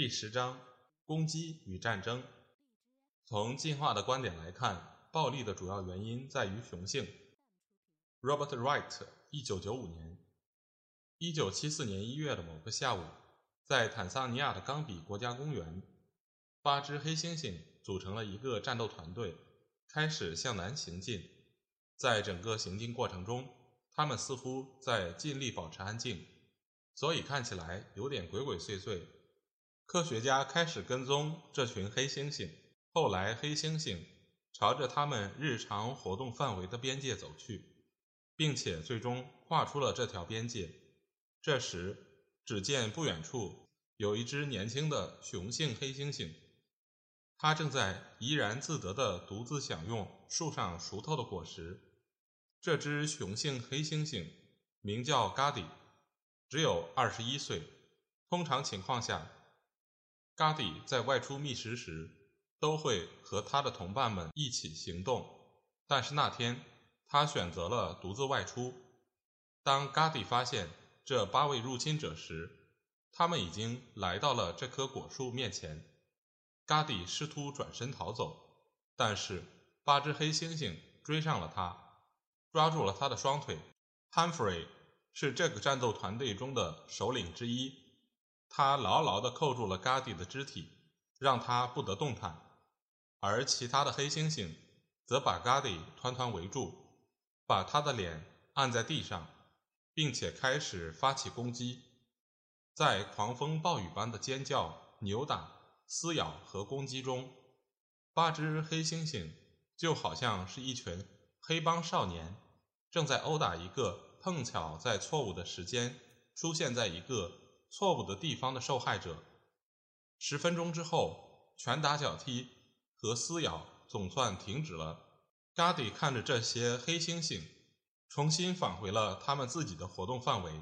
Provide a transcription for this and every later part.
第十章：攻击与战争。从进化的观点来看，暴力的主要原因在于雄性。Robert Wright，一九九五年。一九七四年一月的某个下午，在坦桑尼亚的冈比国家公园，八只黑猩猩组成了一个战斗团队，开始向南行进。在整个行进过程中，他们似乎在尽力保持安静，所以看起来有点鬼鬼祟祟。科学家开始跟踪这群黑猩猩，后来黑猩猩朝着他们日常活动范围的边界走去，并且最终画出了这条边界。这时，只见不远处有一只年轻的雄性黑猩猩，它正在怡然自得地独自享用树上熟透的果实。这只雄性黑猩猩名叫 Gadi，只有二十一岁。通常情况下，Gadi 在外出觅食时都会和他的同伴们一起行动，但是那天他选择了独自外出。当 Gadi 发现这八位入侵者时，他们已经来到了这棵果树面前。Gadi 试图转身逃走，但是八只黑猩猩追上了他。抓住了他的双腿，Humphrey 是这个战斗团队中的首领之一。他牢牢地扣住了 Gadi 的肢体，让他不得动弹。而其他的黑猩猩则把 Gadi 团团围住，把他的脸按在地上，并且开始发起攻击。在狂风暴雨般的尖叫、扭打、撕咬和攻击中，八只黑猩猩就好像是一群。黑帮少年正在殴打一个碰巧在错误的时间出现在一个错误的地方的受害者。十分钟之后，拳打脚踢和撕咬总算停止了。嘎迪看着这些黑猩猩重新返回了他们自己的活动范围，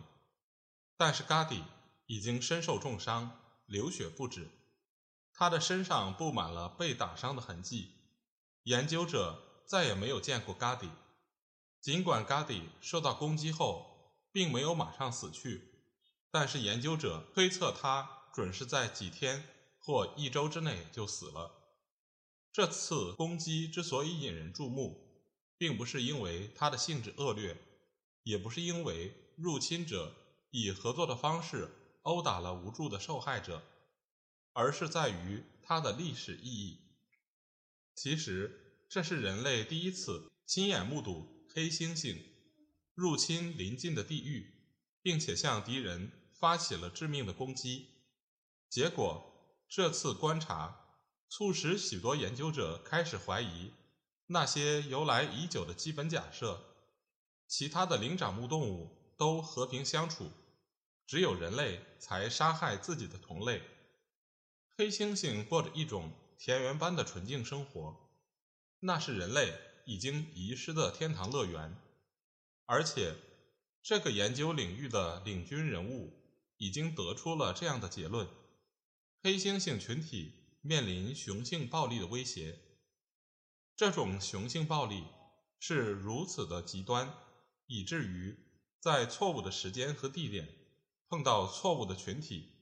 但是嘎迪已经身受重伤，流血不止，他的身上布满了被打伤的痕迹。研究者。再也没有见过 Gadi。尽管 Gadi 受到攻击后并没有马上死去，但是研究者推测他准是在几天或一周之内就死了。这次攻击之所以引人注目，并不是因为它的性质恶劣，也不是因为入侵者以合作的方式殴打了无助的受害者，而是在于它的历史意义。其实。这是人类第一次亲眼目睹黑猩猩入侵邻近的地域，并且向敌人发起了致命的攻击。结果，这次观察促使许多研究者开始怀疑那些由来已久的基本假设：其他的灵长目动物都和平相处，只有人类才杀害自己的同类。黑猩猩过着一种田园般的纯净生活。那是人类已经遗失的天堂乐园，而且这个研究领域的领军人物已经得出了这样的结论：黑猩猩群体面临雄性暴力的威胁。这种雄性暴力是如此的极端，以至于在错误的时间和地点碰到错误的群体，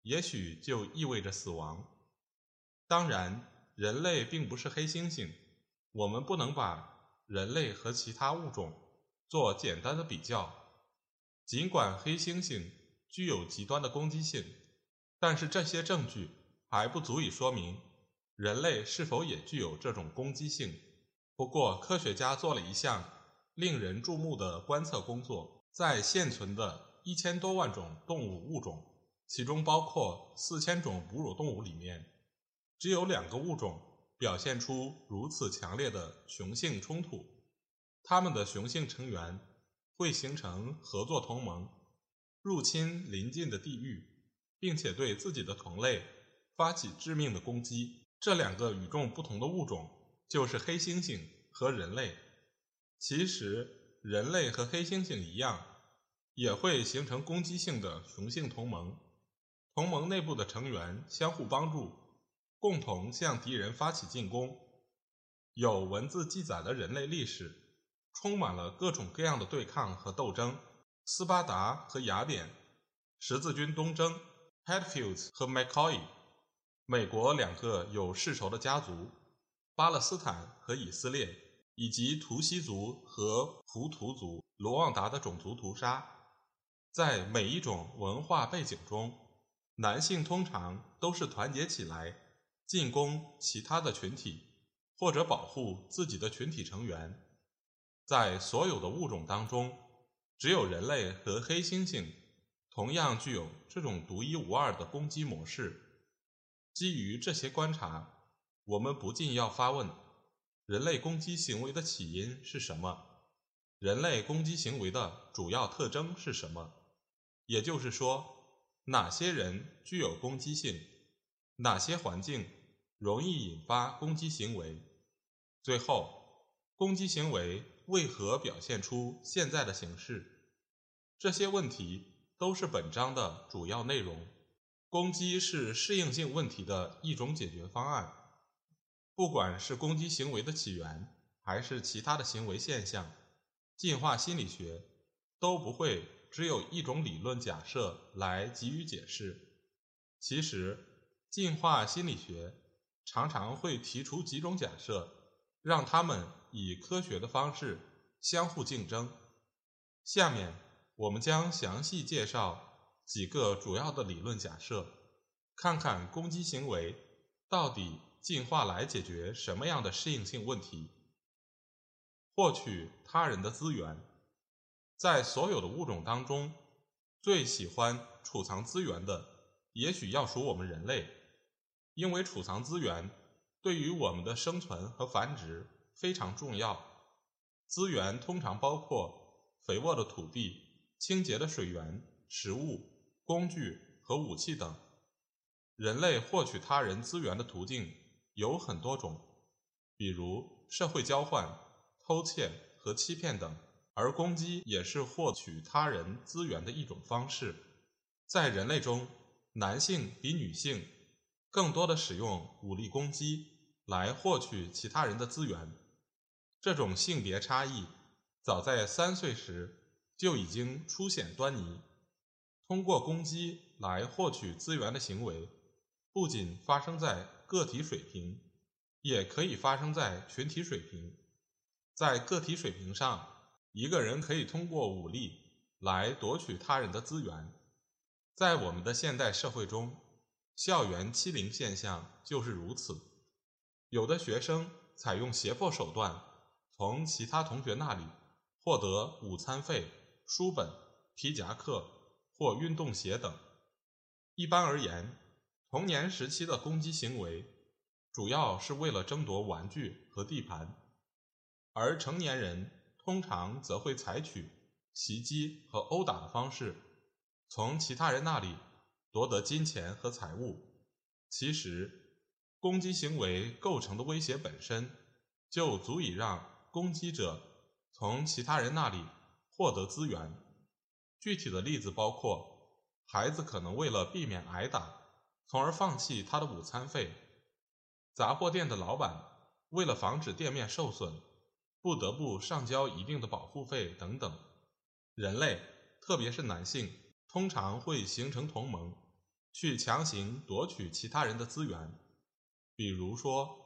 也许就意味着死亡。当然，人类并不是黑猩猩。我们不能把人类和其他物种做简单的比较。尽管黑猩猩具有极端的攻击性，但是这些证据还不足以说明人类是否也具有这种攻击性。不过，科学家做了一项令人注目的观测工作，在现存的一千多万种动物物种，其中包括四千种哺乳动物里面，只有两个物种。表现出如此强烈的雄性冲突，它们的雄性成员会形成合作同盟，入侵邻近的地域，并且对自己的同类发起致命的攻击。这两个与众不同的物种就是黑猩猩和人类。其实，人类和黑猩猩一样，也会形成攻击性的雄性同盟。同盟内部的成员相互帮助，共同向敌人发起进攻。有文字记载的人类历史，充满了各种各样的对抗和斗争。斯巴达和雅典，十字军东征，Hatfields 和 McCoy，美国两个有世仇的家族，巴勒斯坦和以色列，以及图西族和胡图族，罗旺达的种族屠杀，在每一种文化背景中，男性通常都是团结起来进攻其他的群体，或者保护自己的群体成员。在所有的物种当中。只有人类和黑猩猩同样具有这种独一无二的攻击模式。基于这些观察，我们不禁要发问：人类攻击行为的起因是什么？人类攻击行为的主要特征是什么？也就是说，哪些人具有攻击性？哪些环境容易引发攻击行为？最后，攻击行为。为何表现出现在的形式？这些问题都是本章的主要内容。攻击是适应性问题的一种解决方案。不管是攻击行为的起源，还是其他的行为现象，进化心理学都不会只有一种理论假设来给予解释。其实，进化心理学常常会提出几种假设，让他们。以科学的方式相互竞争。下面我们将详细介绍几个主要的理论假设，看看攻击行为到底进化来解决什么样的适应性问题。获取他人的资源，在所有的物种当中，最喜欢储藏资源的，也许要数我们人类，因为储藏资源对于我们的生存和繁殖。非常重要。资源通常包括肥沃的土地、清洁的水源、食物、工具和武器等。人类获取他人资源的途径有很多种，比如社会交换、偷窃和欺骗等。而攻击也是获取他人资源的一种方式。在人类中，男性比女性更多的使用武力攻击来获取其他人的资源。这种性别差异早在三岁时就已经初显端倪。通过攻击来获取资源的行为，不仅发生在个体水平，也可以发生在群体水平。在个体水平上，一个人可以通过武力来夺取他人的资源。在我们的现代社会中，校园欺凌现象就是如此。有的学生采用胁迫手段。从其他同学那里获得午餐费、书本、皮夹克或运动鞋等。一般而言，童年时期的攻击行为主要是为了争夺玩具和地盘，而成年人通常则会采取袭击和殴打的方式，从其他人那里夺得金钱和财物。其实，攻击行为构成的威胁本身就足以让。攻击者从其他人那里获得资源。具体的例子包括：孩子可能为了避免挨打，从而放弃他的午餐费；杂货店的老板为了防止店面受损，不得不上交一定的保护费等等。人类，特别是男性，通常会形成同盟，去强行夺取其他人的资源。比如说，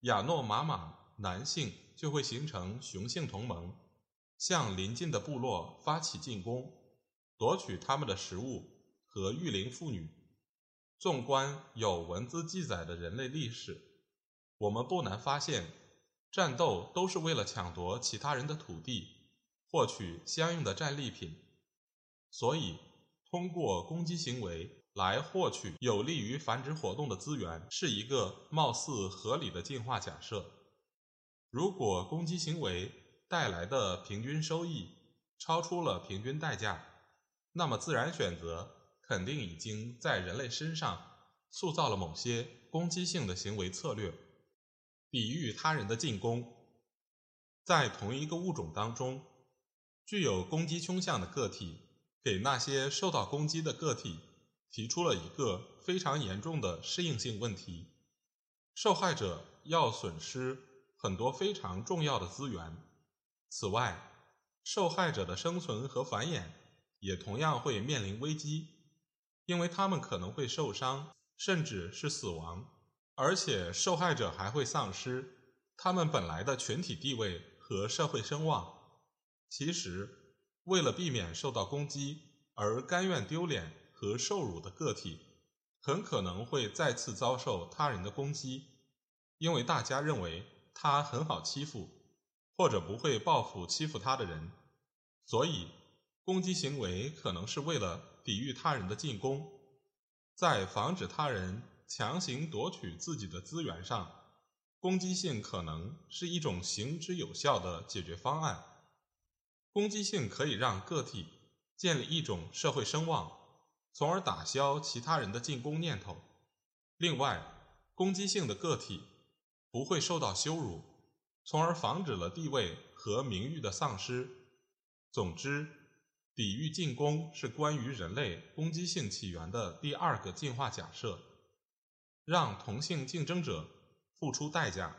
亚诺玛马男性。就会形成雄性同盟，向邻近的部落发起进攻，夺取他们的食物和育龄妇女。纵观有文字记载的人类历史，我们不难发现，战斗都是为了抢夺其他人的土地，获取相应的战利品。所以，通过攻击行为来获取有利于繁殖活动的资源，是一个貌似合理的进化假设。如果攻击行为带来的平均收益超出了平均代价，那么自然选择肯定已经在人类身上塑造了某些攻击性的行为策略，抵御他人的进攻。在同一个物种当中，具有攻击倾向的个体给那些受到攻击的个体提出了一个非常严重的适应性问题：受害者要损失很多非常重要的资源。此外，受害者的生存和繁衍也同样会面临危机，因为他们可能会受伤，甚至是死亡，而且受害者还会丧失他们本来的群体地位。和社会声望，其实为了避免受到攻击而甘愿丢脸和受辱的个体，很可能会再次遭受他人的攻击，因为大家认为他很好欺负，或者不会报复欺负他的人，所以攻击行为可能是为了抵御他人的进攻，在防止他人强行夺取自己的资源上。攻击性可能是一种行之有效的解决方案。攻击性可以让个体建立一种社会声望，从而打消其他人的进攻念头。另外，攻击性的个体不会受到羞辱，从而防止了地位和名誉的丧失。总之，抵御进攻是关于人类攻击性起源的第二个进化假设，让同性竞争者。付出代价。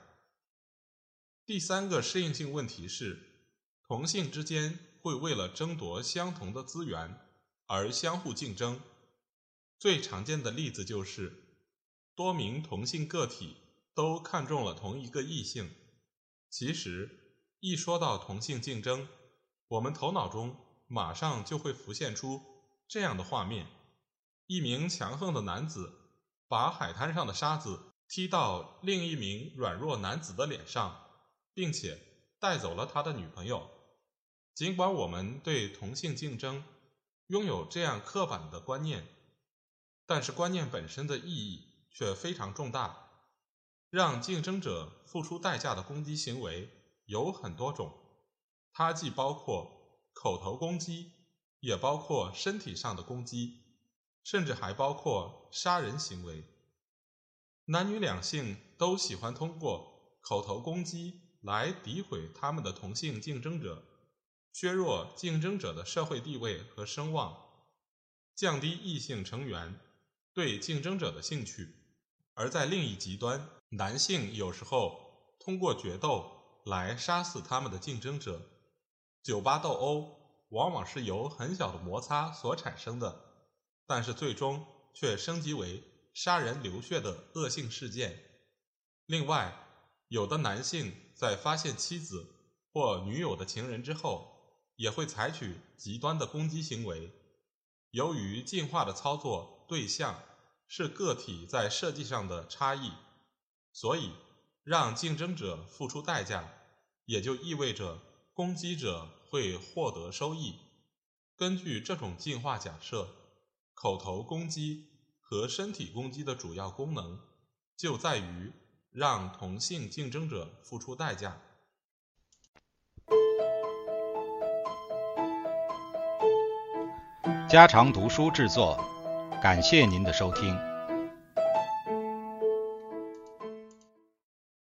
第三个适应性问题是，同性之间会为了争夺相同的资源而相互竞争。最常见的例子就是，多名同性个体都看中了同一个异性。其实，一说到同性竞争，我们头脑中马上就会浮现出这样的画面：一名强横的男子把海滩上的沙子。踢到另一名软弱男子的脸上，并且带走了他的女朋友。尽管我们对同性竞争拥有这样刻板的观念，但是观念本身的意义却非常重大。让竞争者付出代价的攻击行为有很多种，它既包括口头攻击，也包括身体上的攻击，甚至还包括杀人行为。男女两性都喜欢通过口头攻击来诋毁他们的同性竞争者，削弱竞争者的社会地位和声望，降低异性成员对竞争者的兴趣；而在另一极端，男性有时候通过决斗来杀死他们的竞争者。酒吧斗殴往往是由很小的摩擦所产生的，但是最终却升级为。杀人流血的恶性事件。另外，有的男性在发现妻子或女友的情人之后，也会采取极端的攻击行为。由于进化的操作对象是个体在设计上的差异，所以让竞争者付出代价，也就意味着攻击者会获得收益。根据这种进化假设，口头攻击。和身体攻击的主要功能就在于让同性竞争者付出代价。家常读书制作，感谢您的收听。